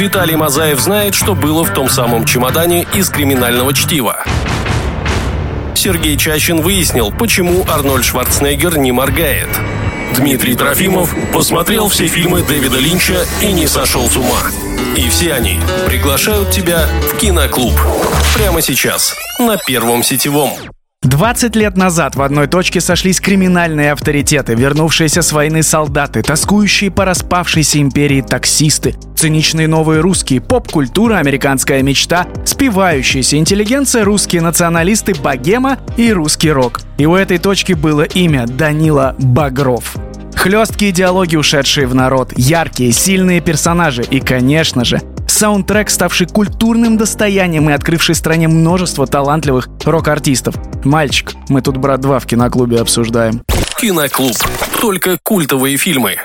Виталий Мазаев знает, что было в том самом чемодане из криминального чтива. Сергей Чащин выяснил, почему Арнольд Шварценеггер не моргает. Дмитрий Трофимов посмотрел все фильмы Дэвида Линча и не сошел с ума. И все они приглашают тебя в киноклуб. Прямо сейчас, на Первом сетевом. 20 лет назад в одной точке сошлись криминальные авторитеты, вернувшиеся с войны солдаты, тоскующие по распавшейся империи таксисты, циничные новые русские, поп-культура, американская мечта, спивающаяся интеллигенция, русские националисты, богема и русский рок. И у этой точки было имя Данила Багров. Хлесткие диалоги, ушедшие в народ, яркие, сильные персонажи и, конечно же, саундтрек, ставший культурным достоянием и открывший стране множество талантливых рок-артистов. Мальчик, мы тут «Брат 2» в киноклубе обсуждаем. Киноклуб. Только культовые фильмы.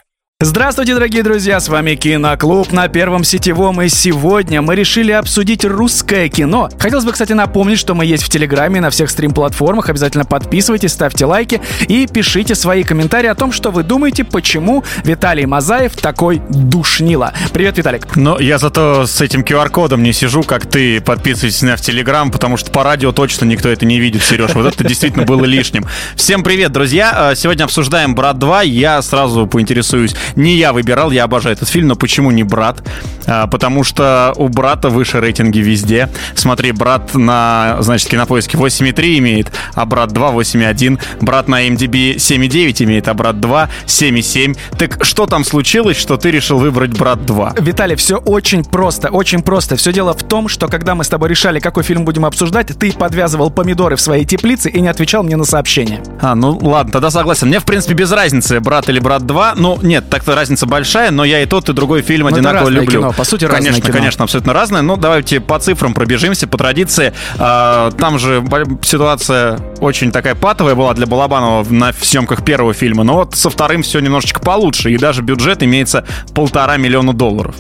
Здравствуйте, дорогие друзья, с вами Киноклуб на Первом Сетевом, и сегодня мы решили обсудить русское кино. Хотелось бы, кстати, напомнить, что мы есть в Телеграме на всех стрим-платформах, обязательно подписывайтесь, ставьте лайки и пишите свои комментарии о том, что вы думаете, почему Виталий Мазаев такой душнило. Привет, Виталик. Но я зато с этим QR-кодом не сижу, как ты, подписывайтесь на в Телеграм, потому что по радио точно никто это не видит, Сереж. Вот это действительно было лишним. Всем привет, друзья. А, сегодня обсуждаем «Брат 2». Я сразу поинтересуюсь, не я выбирал, я обожаю этот фильм, но почему не брат? А, потому что у брата выше рейтинги везде. Смотри, брат на, значит, кинопоиске 8,3 имеет, а брат 2 8,1. Брат на MDB 7,9 имеет, а брат 2 7,7. Так что там случилось, что ты решил выбрать брат 2? Виталий, все очень просто, очень просто. Все дело в том, что когда мы с тобой решали, какой фильм будем обсуждать, ты подвязывал помидоры в своей теплице и не отвечал мне на сообщение. А, ну ладно, тогда согласен. Мне, в принципе, без разницы, брат или брат 2. Ну, нет, так-то разница большая, но я и тот, и другой фильм Ну, это одинаково люблю. кино, по сути, Конечно, кино. конечно, абсолютно разное. Ну, давайте по цифрам пробежимся, по традиции. А, Там же ситуация очень такая патовая была для Балабанова на съемках первого фильма, но вот со вторым все немножечко получше, и даже бюджет имеется полтора миллиона долларов.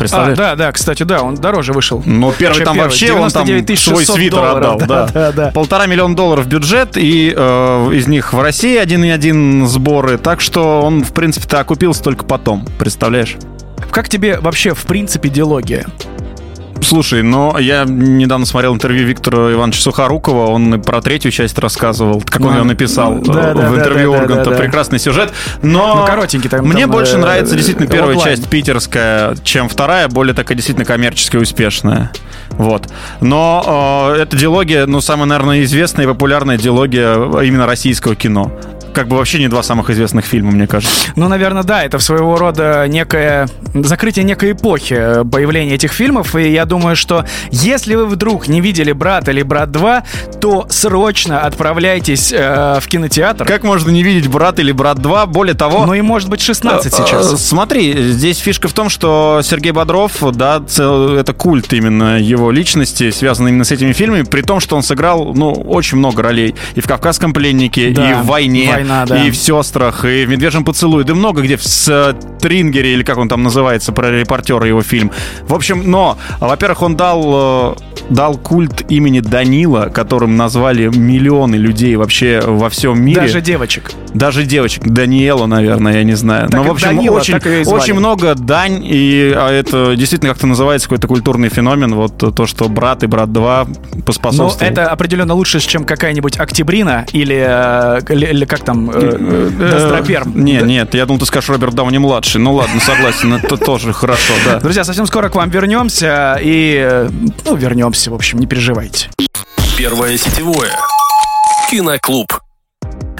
А, Представляешь? да, да, кстати, да, он дороже вышел. Ну, первый там первый? вообще, он там 99 свой 600 свитер долларов, отдал, да, да. да, да. Полтора миллиона долларов бюджет, и э, из них в России 1,1 сборы, так что он, в принципе-то, окупился только потом, представляешь? Как тебе вообще, в принципе, диалогия? Слушай, но я недавно смотрел интервью Виктора Ивановича Сухорукова, он про третью часть рассказывал, как он ее написал да, э, да, в интервью да, Урганта. Прекрасный сюжет, но... Ну, коротенький там, Мне там, больше э, нравится действительно первая часть питерская, чем вторая, более такая действительно коммерческая и успешная. Вот. Но э, эта диалогия, ну, самая, наверное, известная и популярная диалогия именно российского кино. Как бы вообще не два самых известных фильма, мне кажется. Ну, наверное, да, это своего рода некое закрытие некой эпохи э, появления этих фильмов. И я думаю, что если вы вдруг не видели «Брат» или «Брат 2», то срочно отправляйтесь э, в кинотеатр. Как можно не видеть «Брат» или «Брат 2»? Более того... Ну и может быть 16 Э, сейчас. э, Смотри, здесь фишка в том, что Сергей Бодров, да, это культ именно его личности, связанный именно с этими фильмами, при том, что он сыграл, ну, очень много ролей. И в «Кавказском пленнике», Да, и в «Войне», «Война», да. и в «Сестрах», и в «Медвежьем поцелуе», да много где, в «Стрингере», или как он там называется, про репортера его фильм. В общем, но, во-первых, он дал, э, дал культ имени Данила, которым назвали миллионы людей вообще во всем мире. Даже девочек. Даже девочек. Даниэла, наверное, я не знаю. Так Но, в общем, Данила, очень, очень много дань, и а это действительно как-то называется какой-то культурный феномен. Вот то, что брат и брат 2 Ну, поспособствовал. это определенно лучше, чем какая-нибудь Октябрина или, э, или, как там, э, Достроперм. Нет, нет, я думал, ты скажешь Роберт Дауни младший. Ну ладно, согласен, это тоже хорошо, да. Друзья, совсем скоро к вам вернемся и, ну, вернемся, в общем, не переживайте. Первое сетевое. Киноклуб.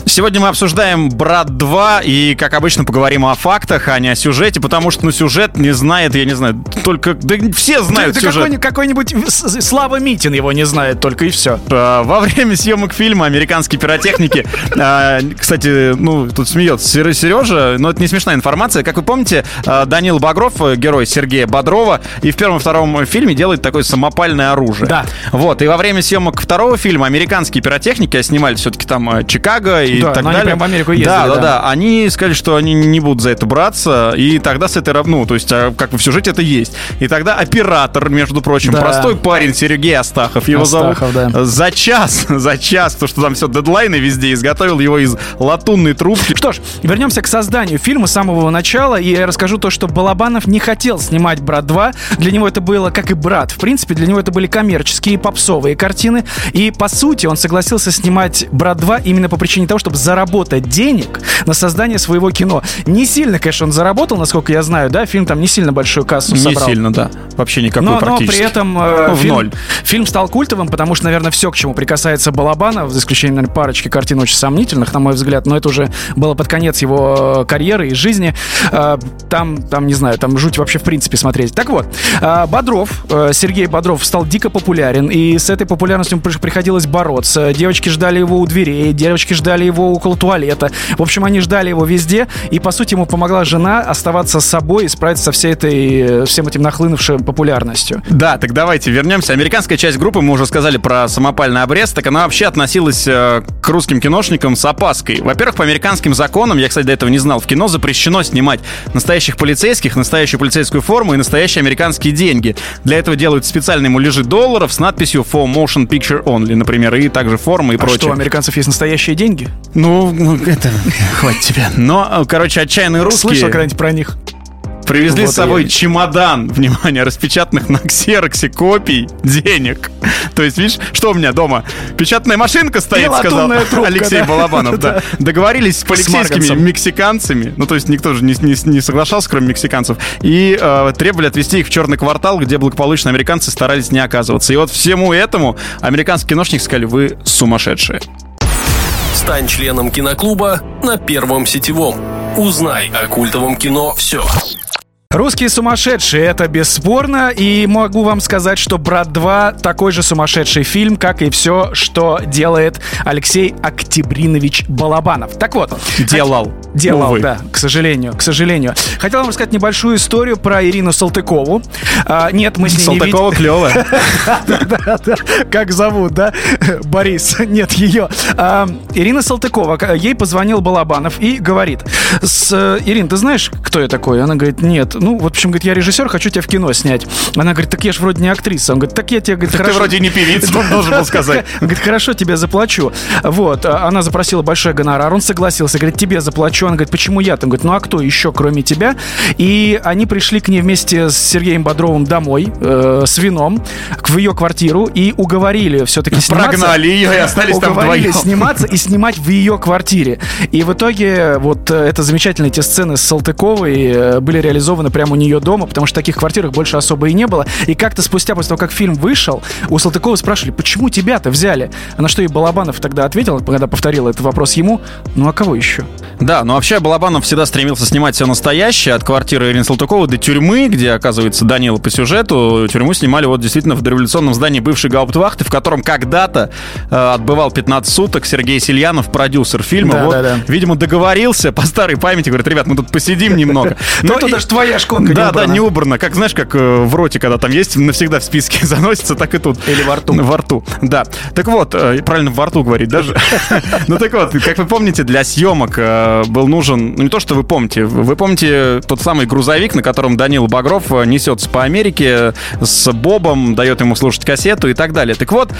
Сегодня мы обсуждаем «Брат 2» и, как обычно, поговорим о фактах, а не о сюжете, потому что, ну, сюжет не знает, я не знаю, только... Да все знают Да сюжет. какой-нибудь, какой-нибудь с- Слава Митин его не знает, только и все. А, Во время съемок фильма американские пиротехники, а, кстати, ну, тут смеется Сер- Сережа, но это не смешная информация. Как вы помните, а, Данил Багров, э, герой Сергея Бодрова, и в первом и втором фильме делает такое самопальное оружие. Да. Вот, и во время съемок второго фильма американские пиротехники, а снимали все-таки там э, Чикаго и да, так далее. они прям в Америку ездили, да, да, да. да. Они сказали, что они не будут за это браться, и тогда с этой равну, то есть а, как бы в сюжете это есть. И тогда оператор, между прочим, Да. простой парень Сергей Астахов, его Астахов, зовут, да. за час, за час, то что там все дедлайны везде, изготовил его из латунной трубки. Что ж, вернемся к созданию фильма с самого начала, и я расскажу то, что Балабанов не хотел снимать «Брат 2». Для него это было, как и «Брат». В принципе, для него это были коммерческие, попсовые картины. И, по сути, он согласился снимать «Брат 2» именно по причине того, чтобы заработать денег на создание своего кино. Не сильно, конечно, он заработал, насколько я знаю, да? Фильм там не сильно большую кассу Не собрал. сильно, да. Вообще никакой Но, но практически. при этом э, Ну, в фильм, ноль. фильм стал культовым, потому что, наверное, все, к чему прикасается Балабанов, за исключением, наверное, парочки картин очень сомнительных, на мой взгляд, но это уже было под конец его э, карьеры и жизни. Э, Там, там, не знаю, там жуть вообще в принципе смотреть. Так вот, э, Бодров, э, Сергей Бодров стал дико популярен, и с этой популярностью при- приходилось бороться. Девочки ждали его у дверей, девочки ждали его около туалета. В общем, они ждали его везде, и, по сути, ему помогла жена оставаться собой и справиться со всей этой, э, всем этим нахлынувшей популярностью. Да, так давайте вернемся. Американская часть группы, мы уже сказали про самопальный обрез, так она вообще относилась э, к русским киношникам с опаской. Во-первых, по американским законам, я, кстати, до этого не знал, в кино запрещено снимать настоящих полицейских, настоящую полицейскую форму и настоящие американские деньги. Для этого делают специальные муляжи долларов с надписью For Motion Picture Only, например, и также формы и А прочее. что, у американцев есть настоящие деньги? Ну, ну, это, хватит тебе. Но, короче, отчаянные русские... Слышал когда-нибудь про них? Привезли Вот с собой я- чемодан, внимание, распечатанных на ксероксе копий денег. То есть, видишь, что у меня дома? Печатная машинка стоит, И сказал трубка, Алексей да. Балабанов. Да. Договорились с полицейскими марганцем. мексиканцами, ну то есть никто же не, не- не соглашался, кроме мексиканцев, и э, требовали отвезти их в черный квартал, где благополучно американцы старались не оказываться. И вот всему этому американские киношники сказали, вы сумасшедшие. Стань членом киноклуба на Первом сетевом. Узнай о культовом кино все. Русские сумасшедшие, это бесспорно, и могу вам сказать, что «Брат 2» такой же сумасшедший фильм, как и все, что делает Алексей Октябринович Балабанов. Так вот. Делал. Делал, Увы. да, к сожалению, к сожалению. Хотел вам рассказать небольшую историю про Ирину Салтыкову. А, нет, мы с ней не видели. Салтыкова клевая. Да-да, как зовут, да? Борис, нет, ее. А, Ирина Салтыкова, ей позвонил Балабанов и говорит, Ирин, ты знаешь, кто я такой? Она говорит, нет. Ну, вот, в общем, говорит, я режиссер, хочу тебя в кино снять. Она говорит, так я же вроде не актриса. Он говорит, так я тебе, говорит, Ты вроде не певица, он должен был сказать. Говорит, хорошо, тебе заплачу. Вот, а она запросила большой гонорар, он согласился, говорит, тебе заплачу. Она говорит, почему я? Там говорит, ну а кто еще, кроме тебя? И они пришли к ней вместе с Сергеем Бодровым домой э, с вином к- в ее квартиру и уговорили все-таки сниматься. Прогнали ее и остались там вдвоем. сниматься и снимать в ее квартире. И в итоге вот э, это замечательные эти сцены с Салтыковой э, были реализованы прямо у нее дома, потому что таких квартир их больше особо и не было. И как-то спустя, после того, как фильм вышел, у Салтыковой спрашивали, почему тебя-то взяли? На что и Балабанов тогда ответил, когда повторил этот вопрос ему, ну а кого еще? Да, но вообще Балабанов всегда стремился снимать все настоящее, от квартиры Ирины Салтыковой до тюрьмы, где, оказывается, Данила по сюжету. Тюрьму снимали вот действительно в дореволюционном здании бывшей гауптвахты, в котором когда-то э, отбывал 15 суток Сергей Сильянов, продюсер фильма. Да, вот, да, да. видимо, договорился по старой памяти, говорит, ребят, мы тут посидим немного. Ну, Ну, это даже твоя шконка Да, да, убрана. не убрано. Как, знаешь, как э, в роте, когда там есть, навсегда в списке заносится, так и тут. Или во рту. Во рту, да. Так вот, э, правильно, во рту говорить даже. Ну так вот, как вы помните, для съемок э, был нужен, ну не то, что вы помните, вы помните тот самый грузовик, на котором Данил Багров э, несется по Америке с Бобом, дает ему слушать кассету и так далее. Так вот,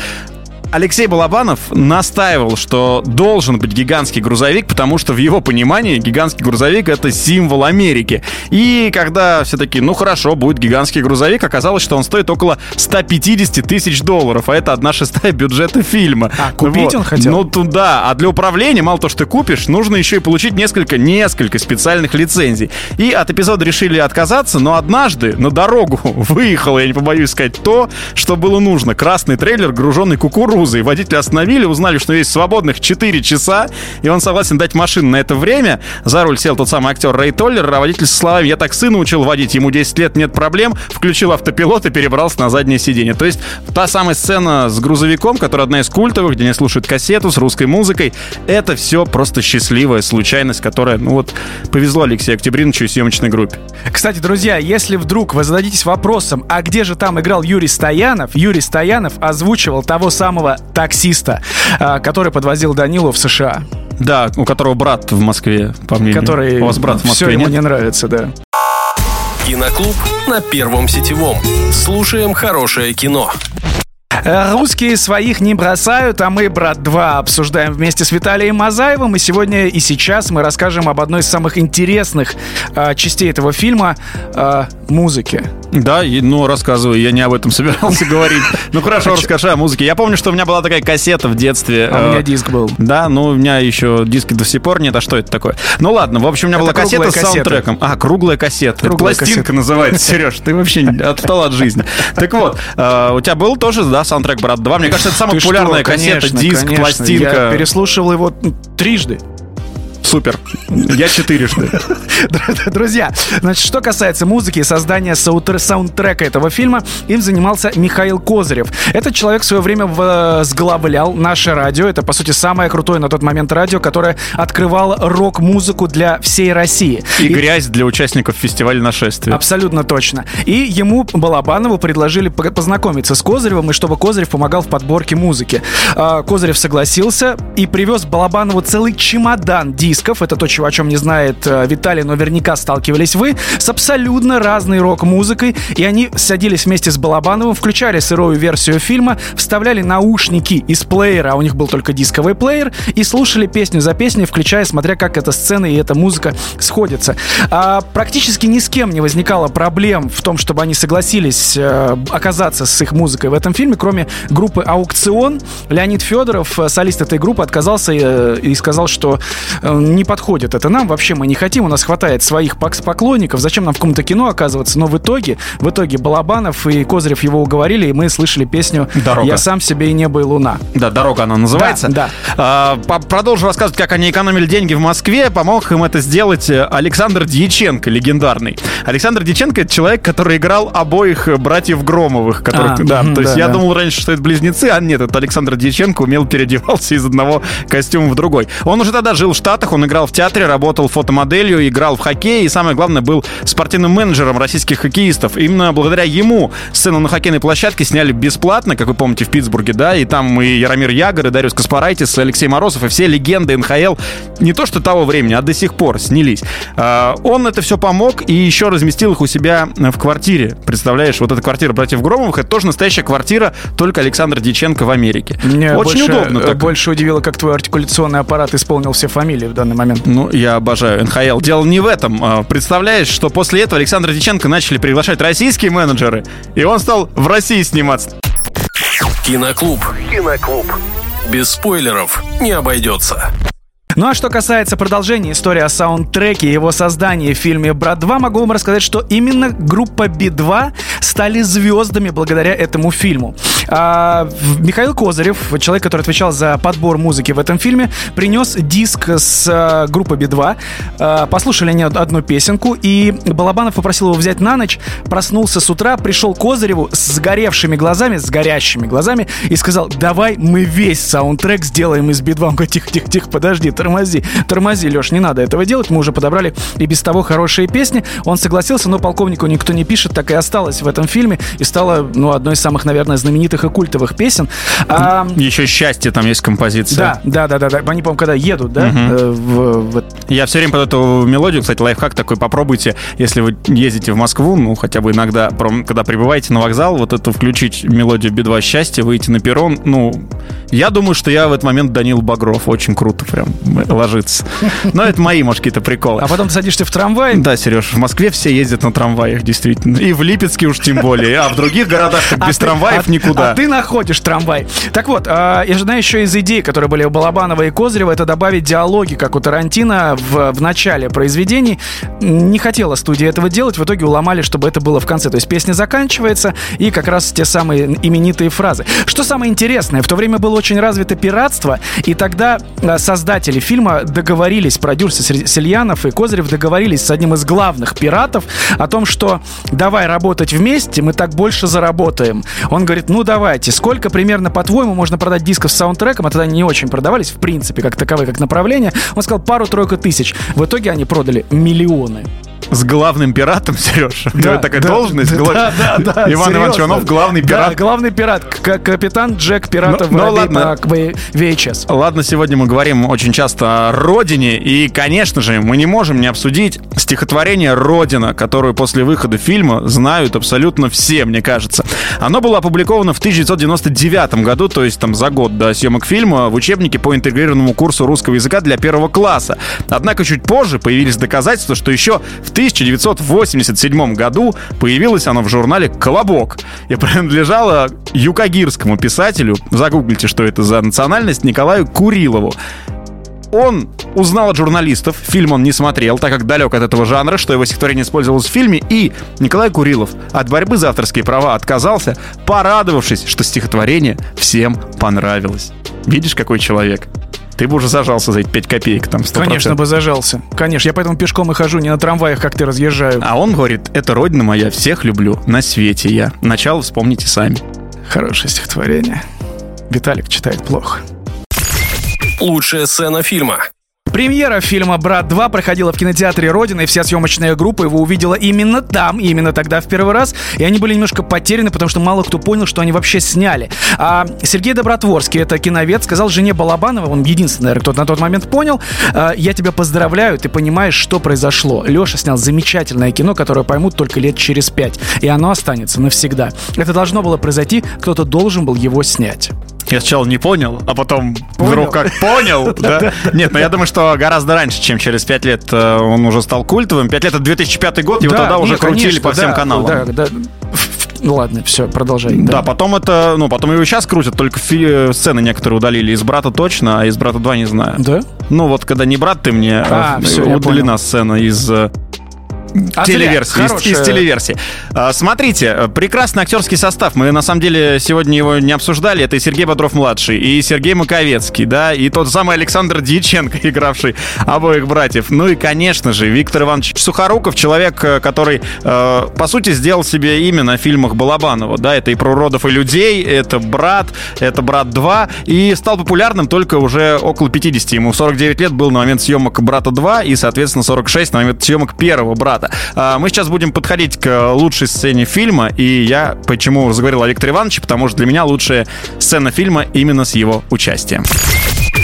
Алексей Балабанов настаивал, что должен быть гигантский грузовик, потому что в его понимании гигантский грузовик — это символ Америки. И когда все таки ну хорошо, будет гигантский грузовик, оказалось, что он стоит около 150 тысяч долларов, а это одна шестая бюджета фильма. А, купить он хотел? Ну туда. А для управления, мало то, что ты купишь, нужно еще и получить несколько, несколько специальных лицензий. И от эпизода решили отказаться, но однажды на дорогу выехало, я не побоюсь сказать, то, что было нужно. Красный трейлер, груженный кукурузой. Водители остановили, узнали, что есть свободных 4 часа, и он согласен дать машину на это время. За руль сел тот самый актер Рэй Толлер, а водитель со словами «Я так сына учил водить, ему 10 лет, нет проблем», включил автопилот и перебрался на заднее сиденье. То есть та самая сцена с грузовиком, которая одна из культовых, где они слушают кассету с русской музыкой, это все просто счастливая случайность, которая, ну вот, повезло Алексею Октябриновичу и съемочной группе. Кстати, друзья, если вдруг вы зададитесь вопросом, а где же там играл Юрий Стоянов, Юрий Стоянов озвучивал того самого таксиста, а, который подвозил Данилу в США. Да, у которого брат в Москве, по мнению. Который У вас брат в Москве все ему нет? не нравится, да. Киноклуб на Первом сетевом. Слушаем хорошее кино. Э, Русские своих не бросают, а мы, брат 2, обсуждаем вместе с Виталием Мазаевым. И сегодня и сейчас мы расскажем об одной из самых интересных э, частей этого фильма э, музыке. Да, и- ну рассказывай, я не об этом собирался говорить. Ну хорошо, расскажи о музыке. Я помню, что у меня была такая кассета в детстве. А у меня э, диск был. Да, ну у меня еще диски до сих пор нет, а что это такое? Ну ладно, в общем, у меня была кассета с саундтреком. А, круглая кассета. Пластинка называется, Сереж. Ты вообще отстал от жизни. Так вот, э, у тебя был тоже, да, саундтрек «Брат 2»? Мне кажется, это самая Ты популярная что, кассета, конечно, диск, конечно. пластинка. Я переслушивал его трижды. Супер. Я четырежды. Друзья, значит, что касается музыки и создания саундтрека этого фильма, им занимался Михаил Козырев. Этот человек в свое время возглавлял наше радио. Это, по сути, самое крутое на тот момент радио, которое открывало рок-музыку для всей России. И грязь для участников фестиваля нашествия. Абсолютно точно. И ему, Балабанову, предложили по- познакомиться с Козыревым, и чтобы Козырев помогал в подборке музыки. А, Козырев согласился и привез Балабанову целый чемодан дисков. Это то, чего, о чем не знает э, Виталий, но наверняка сталкивались вы, с абсолютно разной рок-музыкой. И они садились вместе с Балабановым, включали сырую версию фильма, вставляли наушники из плеера, а у них был только дисковый плеер, и слушали песню за песней, включая, смотря как эта сцена и эта музыка сходятся. А, практически ни с кем не возникало проблем в том, чтобы они согласились э, оказаться с их музыкой в этом фильме, кроме группы «Аукцион». Леонид Федоров, э, солист этой группы, отказался и сказал, что не подходит это нам, вообще мы не хотим, у нас хватает своих поклонников, зачем нам в каком-то кино оказываться, но в итоге, в итоге Балабанов и Козырев его уговорили, и мы слышали песню «Дорога». «Я сам себе и небо и луна». Да, дорога она называется. Да, А, по- продолжу рассказывать, как они экономили деньги в Москве. Помог им это сделать э, Александр Дьяченко, легендарный. Александр Дьяченко — это человек, который играл обоих братьев Громовых. Которых, А, да, мгм, то есть да, я да. думал раньше, что это близнецы, а нет, это Александр Дьяченко умел переодевался из одного костюма в другой. Он уже тогда жил в Штатах, он играл в театре, работал фотомоделью, играл в хоккей и, самое главное, был спортивным менеджером российских хоккеистов. Именно благодаря ему сцену на хоккейной площадке сняли бесплатно, как вы помните, в Питтсбурге, да, и там и Яромир Ягор, и Дариус Каспарайтис, и Алексей Морозов, и все легенды НХЛ, не то что того времени, а до сих пор снялись. А, Он это все помог и еще разместил их у себя в квартире. Представляешь, вот эта квартира братьев Громовых, это тоже настоящая квартира, только Александр Дьяченко в Америке. Мне Очень больше, удобно э, так. Больше удивило, как твой артикуляционный аппарат исполнил все фамилии в данный момент. Ну, я обожаю НХЛ. Дело не в этом. А, Представляешь, что после этого Александра Дьяченко начали приглашать российские менеджеры, и он стал в России сниматься. Киноклуб. Киноклуб. Без спойлеров не обойдется. Ну а что касается продолжения истории о саундтреке и его создании в фильме «Брат 2», могу вам рассказать, что именно группа Би-2 стали звездами благодаря этому фильму. А, Михаил Козырев, человек, который отвечал за подбор музыки в этом фильме, принес диск с а, группы Би-2. А, послушали они од- одну песенку, и Балабанов попросил его взять на ночь, проснулся с утра, пришел к Козыреву с сгоревшими глазами, с горящими глазами, и сказал, давай мы весь саундтрек сделаем из Би-2. Он говорит, тихо, тихо, тихо, подожди, тормози, тормози, Леш, не надо этого делать, мы уже подобрали и без того хорошие песни. Он согласился, но полковнику никто не пишет, так и осталось в этом фильме, и стала, ну, одной из самых, наверное, знаменитых и культовых песен. А, Еще счастье там есть композиция. да, да, да, да, да. Они, по-моему, когда едут, да, э, в- в- Я все время под эту мелодию, кстати, лайфхак такой, попробуйте, если вы ездите в Москву, ну, хотя бы иногда, когда прибываете на вокзал, вот эту включить мелодию «Би-2 счастье», выйти на перрон, ну, я думаю, что я в этот момент Данил Багров, очень круто прям ложится. Но это мои, может, какие-то приколы. А потом ты садишься в трамвай, Да, Сереж, в Москве все ездят на трамваях, действительно. И в Липецке уж тем более. А в других городах так без ты- трамваев а- никуда. А ты находишь трамвай. Так вот, а, я же знаю еще из идей, которые были у Балабанова и Козырева, это добавить диалоги, как у Тарантино в, в начале произведений. Не хотела студия этого делать, в итоге уломали, чтобы это было в конце. То есть песня заканчивается, и как раз те самые именитые фразы. Что самое интересное, в то время было очень развито пиратство, и тогда а, создатели фильма договорились, продюсер Сер- Сельянов и Козырев договорились с одним из главных пиратов о том, что давай работать вместе, мы так больше заработаем. Он говорит, ну давайте, сколько примерно, по-твоему, можно продать дисков с саундтреком, а тогда не очень продавались, в принципе, как таковые, как направление. Он сказал, пару-тройку тысяч. В итоге они продали миллионы. С главным пиратом, Сереж. Да, такая да, должность. да, гла- да, да, да, Иван серьезно. Иванович Иванов, главный Да, пират. главный пират. К- капитан Джек пиратов Ну, ну, воробей ладно. по V- VHS. Ладно, сегодня мы говорим очень часто о родине, и, конечно же, мы не можем не обсудить стихотворение «Родина», которое после выхода фильма знают абсолютно все, мне кажется. Оно было опубликовано в 1999 году, то есть там за год до съемок фильма, в учебнике по интегрированному курсу русского языка для первого класса. Однако чуть позже появились доказательства, что еще в 1987 году появилось оно в журнале «Колобок» и принадлежало юкагирскому писателю, загуглите, что это за национальность, Николаю Курилову. Он узнал от журналистов, фильм он не смотрел, так как далек от этого жанра, что его стихотворение использовалось в фильме, и Николай Курилов от борьбы за авторские права отказался, порадовавшись, что стихотворение всем понравилось. Видишь, какой человек? Ты бы уже зажался за эти 5 копеек там 100%. Конечно бы зажался. Конечно, я поэтому пешком и хожу, не на трамваях, как ты разъезжаю. А он говорит, это родина моя, всех люблю, на свете я. Начало вспомните сами. Хорошее стихотворение. Виталик читает плохо. Лучшая сцена фильма. Премьера фильма «Брат 2» проходила в кинотеатре «Родина», и вся съемочная группа его увидела именно там, именно тогда в первый раз. И они были немножко потеряны, потому что мало кто понял, что они вообще сняли. А Сергей Добротворский, это киновед, сказал жене Балабанова, он единственный, кто на тот момент понял, «А, «Я тебя поздравляю, ты понимаешь, что произошло». Леша снял замечательное кино, которое поймут только лет через пять, и оно останется навсегда. Это должно было произойти, кто-то должен был его снять. Я сначала не понял, а потом Понял. вдруг как понял. да? Нет, но я думаю, что гораздо раньше, чем через 5 лет э, он уже стал культовым. 5 лет это 2005 год, его Да, тогда уже крутили по всем да, каналам. Да, да. Ну ладно, все, продолжай. Да, потом это, ну, потом его сейчас крутят, только фи- э, сцены некоторые удалили. Из брата точно, а из брата 2 не знаю. Да? Ну, вот когда не брат ты мне, А, а, всё, я удалена сцена из э, А телеверсии. Из, из телеверсии. А, Смотрите, прекрасный актерский состав. Мы на самом деле сегодня его не обсуждали. Это и Сергей Бодров-младший, и Сергей Маковецкий, да, и тот самый Александр Дьяченко, игравший обоих братьев. Ну и, конечно же, Виктор Иванович Сухоруков, человек, э, который, э, по сути, сделал себе имя на фильмах Балабанова. Да, это и про уродов и людей, это «Брат», это «Брат 2», и стал популярным только уже около 50. Ему 49 лет был на момент съемок «Брата 2», и, соответственно, 46 на момент съемок первого «Брата». А, Мы сейчас будем подходить к лучшей сцене фильма, и я почему заговорил о Викторе Ивановиче, потому что для меня лучшая сцена фильма именно с его участием.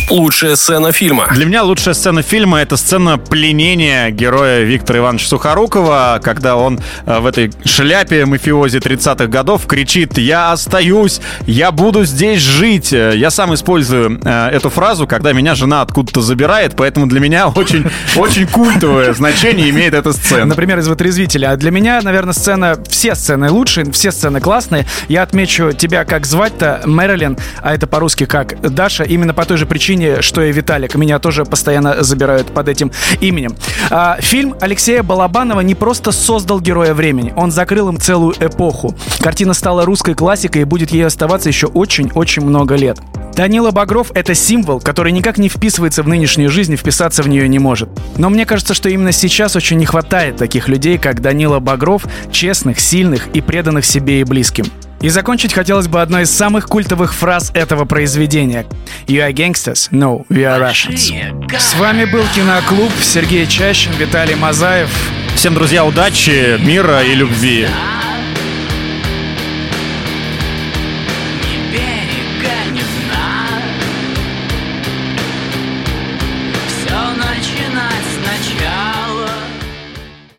Лучшая сцена фильма. Для меня лучшая сцена фильма — это сцена пленения героя Виктора Ивановича Сухорукова, когда он э, в этой шляпе мафиози 30-х годов кричит «Я остаюсь! Я буду здесь жить!» Э, Я сам использую э, эту фразу, когда меня жена откуда-то забирает, поэтому для меня очень, очень культовое значение имеет эта сцена. Например, из «Вытрезвителя». А для меня, наверное, сцена... Все сцены лучшие, все сцены классные. Я отмечу тебя, как звать-то, Мэрилин, а это по-русски как Даша, именно по той же причине, что и Виталик. Меня тоже постоянно забирают под этим именем. А, фильм Алексея Балабанова не просто создал героя времени, он закрыл им целую эпоху. Картина стала русской классикой и будет ей оставаться еще очень-очень много лет. Данила Багров — это символ, который никак не вписывается в нынешнюю жизнь и вписаться в нее не может. Но мне кажется, что именно сейчас очень не хватает таких людей, как Данила Багров, честных, сильных и преданных себе и близким. И закончить хотелось бы одной из самых культовых фраз этого произведения. You are gangsters? No, we are Russians. С вами был Киноклуб, Сергей Чащин, Виталий Мазаев. Всем, друзья, удачи, мира и любви.